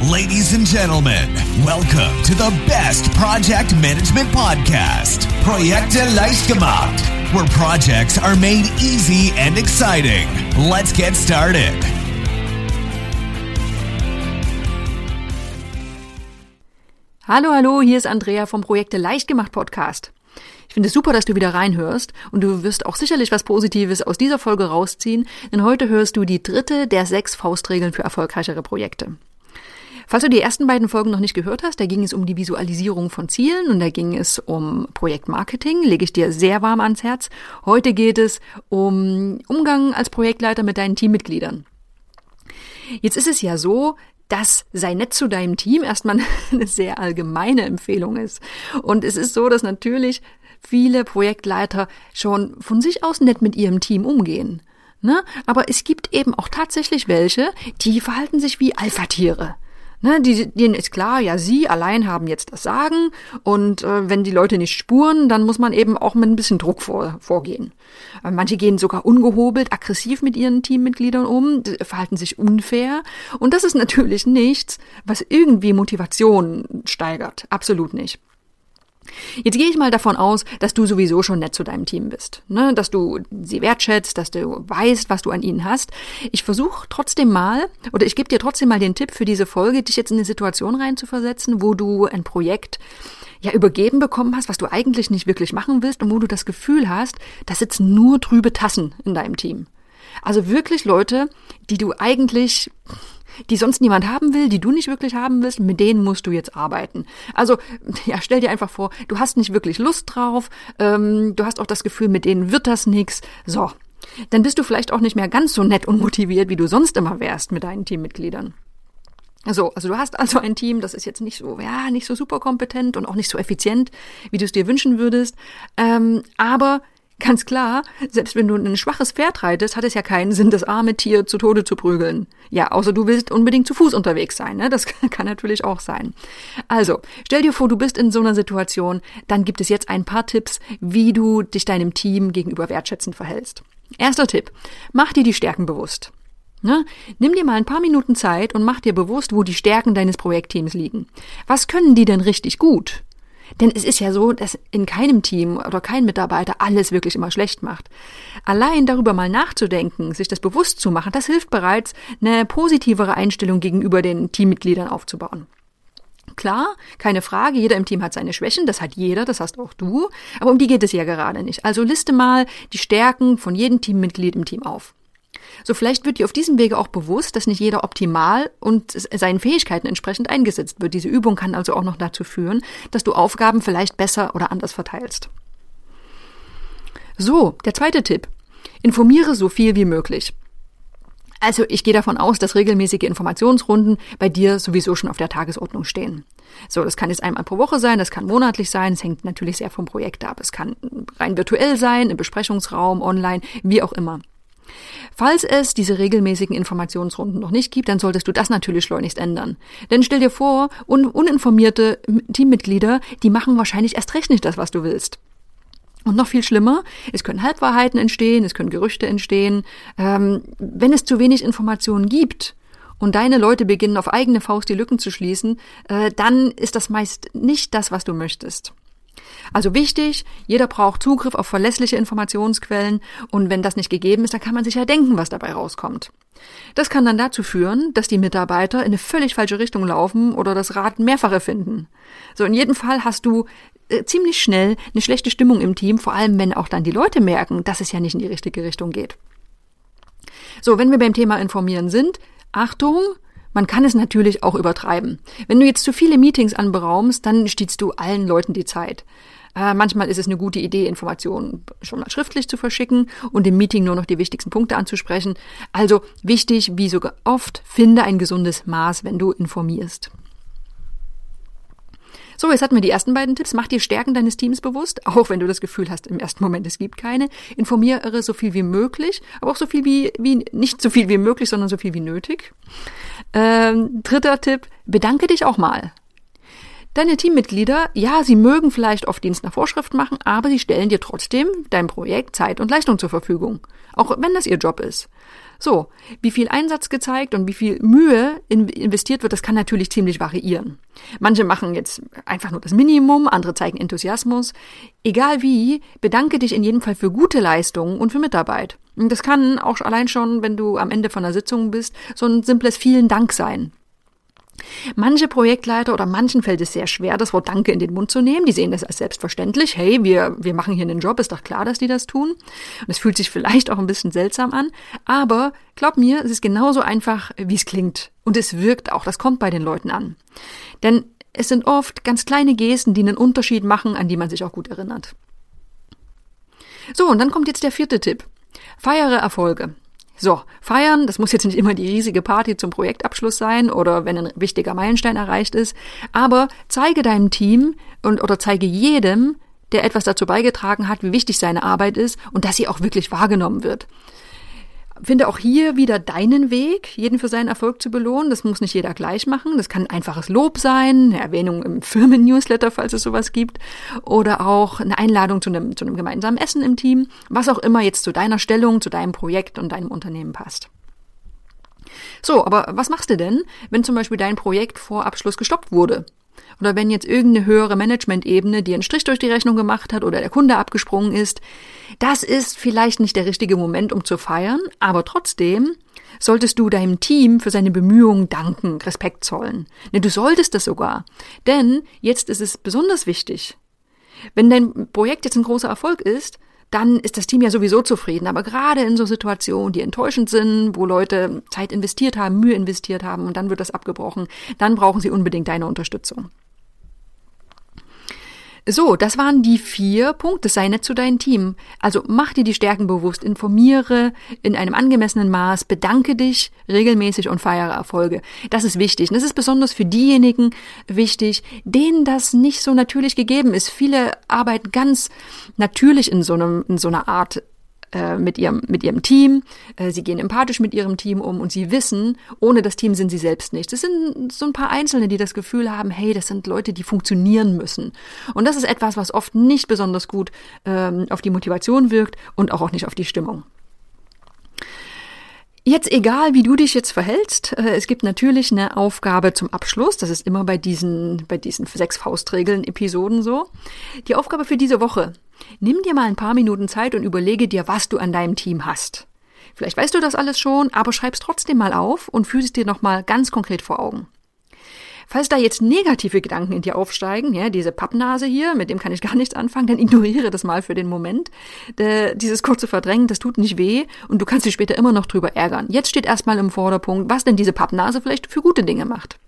Ladies and gentlemen, welcome to the best project management podcast, Projekte leicht gemacht, where projects are made easy and exciting. Let's get started. Hallo, hallo, hier ist Andrea vom Projekte leicht gemacht Podcast. Ich finde es super, dass du wieder reinhörst und du wirst auch sicherlich was Positives aus dieser Folge rausziehen, denn heute hörst du die dritte der sechs Faustregeln für erfolgreichere Projekte. Falls du die ersten beiden Folgen noch nicht gehört hast, da ging es um die Visualisierung von Zielen und da ging es um Projektmarketing, lege ich dir sehr warm ans Herz. Heute geht es um Umgang als Projektleiter mit deinen Teammitgliedern. Jetzt ist es ja so, dass sei nett zu deinem Team erstmal eine sehr allgemeine Empfehlung ist. Und es ist so, dass natürlich viele Projektleiter schon von sich aus nett mit ihrem Team umgehen. Ne? Aber es gibt eben auch tatsächlich welche, die verhalten sich wie Alpha-Tiere. Ne, die, denen ist klar, ja, sie allein haben jetzt das Sagen und äh, wenn die Leute nicht spuren, dann muss man eben auch mit ein bisschen Druck vor, vorgehen. Äh, manche gehen sogar ungehobelt, aggressiv mit ihren Teammitgliedern um, verhalten sich unfair und das ist natürlich nichts, was irgendwie Motivation steigert. Absolut nicht. Jetzt gehe ich mal davon aus, dass du sowieso schon nett zu deinem Team bist, ne? dass du sie wertschätzt, dass du weißt, was du an ihnen hast. Ich versuche trotzdem mal, oder ich gebe dir trotzdem mal den Tipp für diese Folge, dich jetzt in eine Situation reinzuversetzen, wo du ein Projekt ja übergeben bekommen hast, was du eigentlich nicht wirklich machen willst und wo du das Gefühl hast, da sitzen nur trübe Tassen in deinem Team. Also wirklich Leute, die du eigentlich die sonst niemand haben will, die du nicht wirklich haben willst, mit denen musst du jetzt arbeiten. Also, ja, stell dir einfach vor, du hast nicht wirklich Lust drauf, ähm, du hast auch das Gefühl, mit denen wird das nix. So, dann bist du vielleicht auch nicht mehr ganz so nett und motiviert, wie du sonst immer wärst mit deinen Teammitgliedern. So, also du hast also ein Team, das ist jetzt nicht so, ja, nicht so super kompetent und auch nicht so effizient, wie du es dir wünschen würdest, ähm, aber Ganz klar, selbst wenn du ein schwaches Pferd reitest, hat es ja keinen Sinn, das arme Tier zu Tode zu prügeln. Ja, außer du willst unbedingt zu Fuß unterwegs sein. Ne? Das kann natürlich auch sein. Also, stell dir vor, du bist in so einer Situation, dann gibt es jetzt ein paar Tipps, wie du dich deinem Team gegenüber wertschätzend verhältst. Erster Tipp, mach dir die Stärken bewusst. Ne? Nimm dir mal ein paar Minuten Zeit und mach dir bewusst, wo die Stärken deines Projektteams liegen. Was können die denn richtig gut? Denn es ist ja so, dass in keinem Team oder kein Mitarbeiter alles wirklich immer schlecht macht. Allein darüber mal nachzudenken, sich das bewusst zu machen, das hilft bereits, eine positivere Einstellung gegenüber den Teammitgliedern aufzubauen. Klar, keine Frage, jeder im Team hat seine Schwächen, das hat jeder, das hast auch du, aber um die geht es ja gerade nicht. Also liste mal die Stärken von jedem Teammitglied im Team auf. So vielleicht wird dir auf diesem Wege auch bewusst, dass nicht jeder optimal und seinen Fähigkeiten entsprechend eingesetzt wird. Diese Übung kann also auch noch dazu führen, dass du Aufgaben vielleicht besser oder anders verteilst. So, der zweite Tipp. Informiere so viel wie möglich. Also ich gehe davon aus, dass regelmäßige Informationsrunden bei dir sowieso schon auf der Tagesordnung stehen. So, das kann jetzt einmal pro Woche sein, das kann monatlich sein, es hängt natürlich sehr vom Projekt ab. Es kann rein virtuell sein, im Besprechungsraum, online, wie auch immer. Falls es diese regelmäßigen Informationsrunden noch nicht gibt, dann solltest du das natürlich schleunigst ändern. Denn stell dir vor, un uninformierte Teammitglieder, die machen wahrscheinlich erst recht nicht das, was du willst. Und noch viel schlimmer, es können Halbwahrheiten entstehen, es können Gerüchte entstehen. Ähm, wenn es zu wenig Informationen gibt und deine Leute beginnen auf eigene Faust die Lücken zu schließen, äh, dann ist das meist nicht das, was du möchtest. Also wichtig, jeder braucht Zugriff auf verlässliche Informationsquellen und wenn das nicht gegeben ist, dann kann man sich ja denken, was dabei rauskommt. Das kann dann dazu führen, dass die Mitarbeiter in eine völlig falsche Richtung laufen oder das Rad mehrfach erfinden. So, in jedem Fall hast du äh, ziemlich schnell eine schlechte Stimmung im Team, vor allem wenn auch dann die Leute merken, dass es ja nicht in die richtige Richtung geht. So, wenn wir beim Thema informieren sind, Achtung, man kann es natürlich auch übertreiben. Wenn du jetzt zu viele Meetings anberaumst, dann stiehlst du allen Leuten die Zeit. Äh, manchmal ist es eine gute Idee, Informationen schon mal schriftlich zu verschicken und im Meeting nur noch die wichtigsten Punkte anzusprechen. Also wichtig, wie so oft, finde ein gesundes Maß, wenn du informierst. So, jetzt hatten wir die ersten beiden Tipps. Mach dir Stärken deines Teams bewusst, auch wenn du das Gefühl hast, im ersten Moment, es gibt keine. Informiere so viel wie möglich, aber auch so viel wie, wie nicht so viel wie möglich, sondern so viel wie nötig. Ähm, dritter Tipp, bedanke dich auch mal. Deine Teammitglieder, ja, sie mögen vielleicht oft Dienst nach Vorschrift machen, aber sie stellen dir trotzdem dein Projekt Zeit und Leistung zur Verfügung. Auch wenn das ihr Job ist. So, wie viel Einsatz gezeigt und wie viel Mühe investiert wird, das kann natürlich ziemlich variieren. Manche machen jetzt einfach nur das Minimum, andere zeigen Enthusiasmus. Egal wie, bedanke dich in jedem Fall für gute Leistungen und für Mitarbeit. Und das kann auch allein schon, wenn du am Ende von der Sitzung bist, so ein simples vielen Dank sein. Manche Projektleiter oder manchen fällt es sehr schwer, das Wort Danke in den Mund zu nehmen. Die sehen das als selbstverständlich. Hey, wir, wir machen hier einen Job, ist doch klar, dass die das tun. Und es fühlt sich vielleicht auch ein bisschen seltsam an. Aber glaub mir, es ist genauso einfach, wie es klingt. Und es wirkt auch. Das kommt bei den Leuten an. Denn es sind oft ganz kleine Gesten, die einen Unterschied machen, an die man sich auch gut erinnert. So, und dann kommt jetzt der vierte Tipp. Feiere Erfolge. So, feiern, das muss jetzt nicht immer die riesige Party zum Projektabschluss sein oder wenn ein wichtiger Meilenstein erreicht ist, aber zeige deinem Team und oder zeige jedem, der etwas dazu beigetragen hat, wie wichtig seine Arbeit ist und dass sie auch wirklich wahrgenommen wird. Finde auch hier wieder deinen Weg, jeden für seinen Erfolg zu belohnen. Das muss nicht jeder gleich machen. Das kann einfaches Lob sein, eine Erwähnung im Firmen-Newsletter, falls es sowas gibt, oder auch eine Einladung zu einem, zu einem gemeinsamen Essen im Team, was auch immer jetzt zu deiner Stellung, zu deinem Projekt und deinem Unternehmen passt. So, aber was machst du denn, wenn zum Beispiel dein Projekt vor Abschluss gestoppt wurde? Oder wenn jetzt irgendeine höhere Management-Ebene dir einen Strich durch die Rechnung gemacht hat oder der Kunde abgesprungen ist, das ist vielleicht nicht der richtige Moment, um zu feiern, aber trotzdem solltest du deinem Team für seine Bemühungen danken, Respekt zollen. Ne, du solltest das sogar. Denn jetzt ist es besonders wichtig. Wenn dein Projekt jetzt ein großer Erfolg ist, dann ist das Team ja sowieso zufrieden. Aber gerade in so Situationen, die enttäuschend sind, wo Leute Zeit investiert haben, Mühe investiert haben und dann wird das abgebrochen, dann brauchen sie unbedingt deine Unterstützung. So, das waren die vier Punkte. Sei nett zu deinem Team. Also mach dir die Stärken bewusst, informiere in einem angemessenen Maß, bedanke dich regelmäßig und feiere Erfolge. Das ist wichtig. Und das ist besonders für diejenigen wichtig, denen das nicht so natürlich gegeben ist. Viele arbeiten ganz natürlich in so, einem, in so einer Art äh, mit ihrem, mit ihrem Team. Äh, sie gehen empathisch mit ihrem Team um und sie wissen, ohne das Team sind sie selbst nicht. Das sind so ein paar Einzelne, die das Gefühl haben, hey, das sind Leute, die funktionieren müssen. Und das ist etwas, was oft nicht besonders gut ähm, auf die Motivation wirkt und auch, auch nicht auf die Stimmung. Jetzt egal, wie du dich jetzt verhältst, äh, es gibt natürlich eine Aufgabe zum Abschluss. Das ist immer bei diesen, bei diesen sechs Faustregeln Episoden so. Die Aufgabe für diese Woche Nimm dir mal ein paar Minuten Zeit und überlege dir, was du an deinem Team hast. Vielleicht weißt du das alles schon, aber schreib's trotzdem mal auf und fühl es dir nochmal ganz konkret vor Augen. Falls da jetzt negative Gedanken in dir aufsteigen, ja, diese Pappnase hier, mit dem kann ich gar nichts anfangen, dann ignoriere das mal für den Moment. De, dieses kurze Verdrängen, das tut nicht weh und du kannst dich später immer noch drüber ärgern. Jetzt steht erstmal im Vorderpunkt, was denn diese Pappnase vielleicht für gute Dinge macht.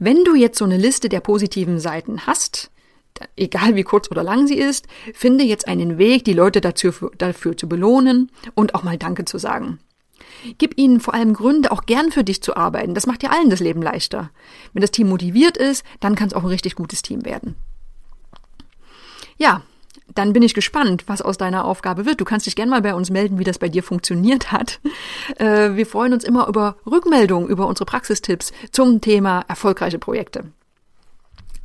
Wenn du jetzt so eine Liste der positiven Seiten hast, egal wie kurz oder lang sie ist, finde jetzt einen Weg, die Leute dazu, dafür zu belohnen und auch mal Danke zu sagen. Gib ihnen vor allem Gründe, auch gern für dich zu arbeiten. Das macht dir allen das Leben leichter. Wenn das Team motiviert ist, dann kann es auch ein richtig gutes Team werden. Ja, dann bin ich gespannt, was aus deiner Aufgabe wird. Du kannst dich gerne mal bei uns melden, wie das bei dir funktioniert hat. Äh, wir freuen uns immer über Rückmeldungen, über unsere Praxistipps zum Thema erfolgreiche Projekte.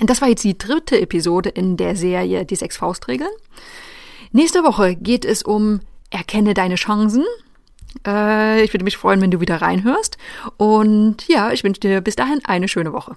Das war jetzt die dritte Episode in der Serie Die sechs Faustregeln. Nächste Woche geht es um Erkenne deine Chancen. Äh, ich würde mich freuen, wenn du wieder reinhörst. Und ja, ich wünsche dir bis dahin eine schöne Woche.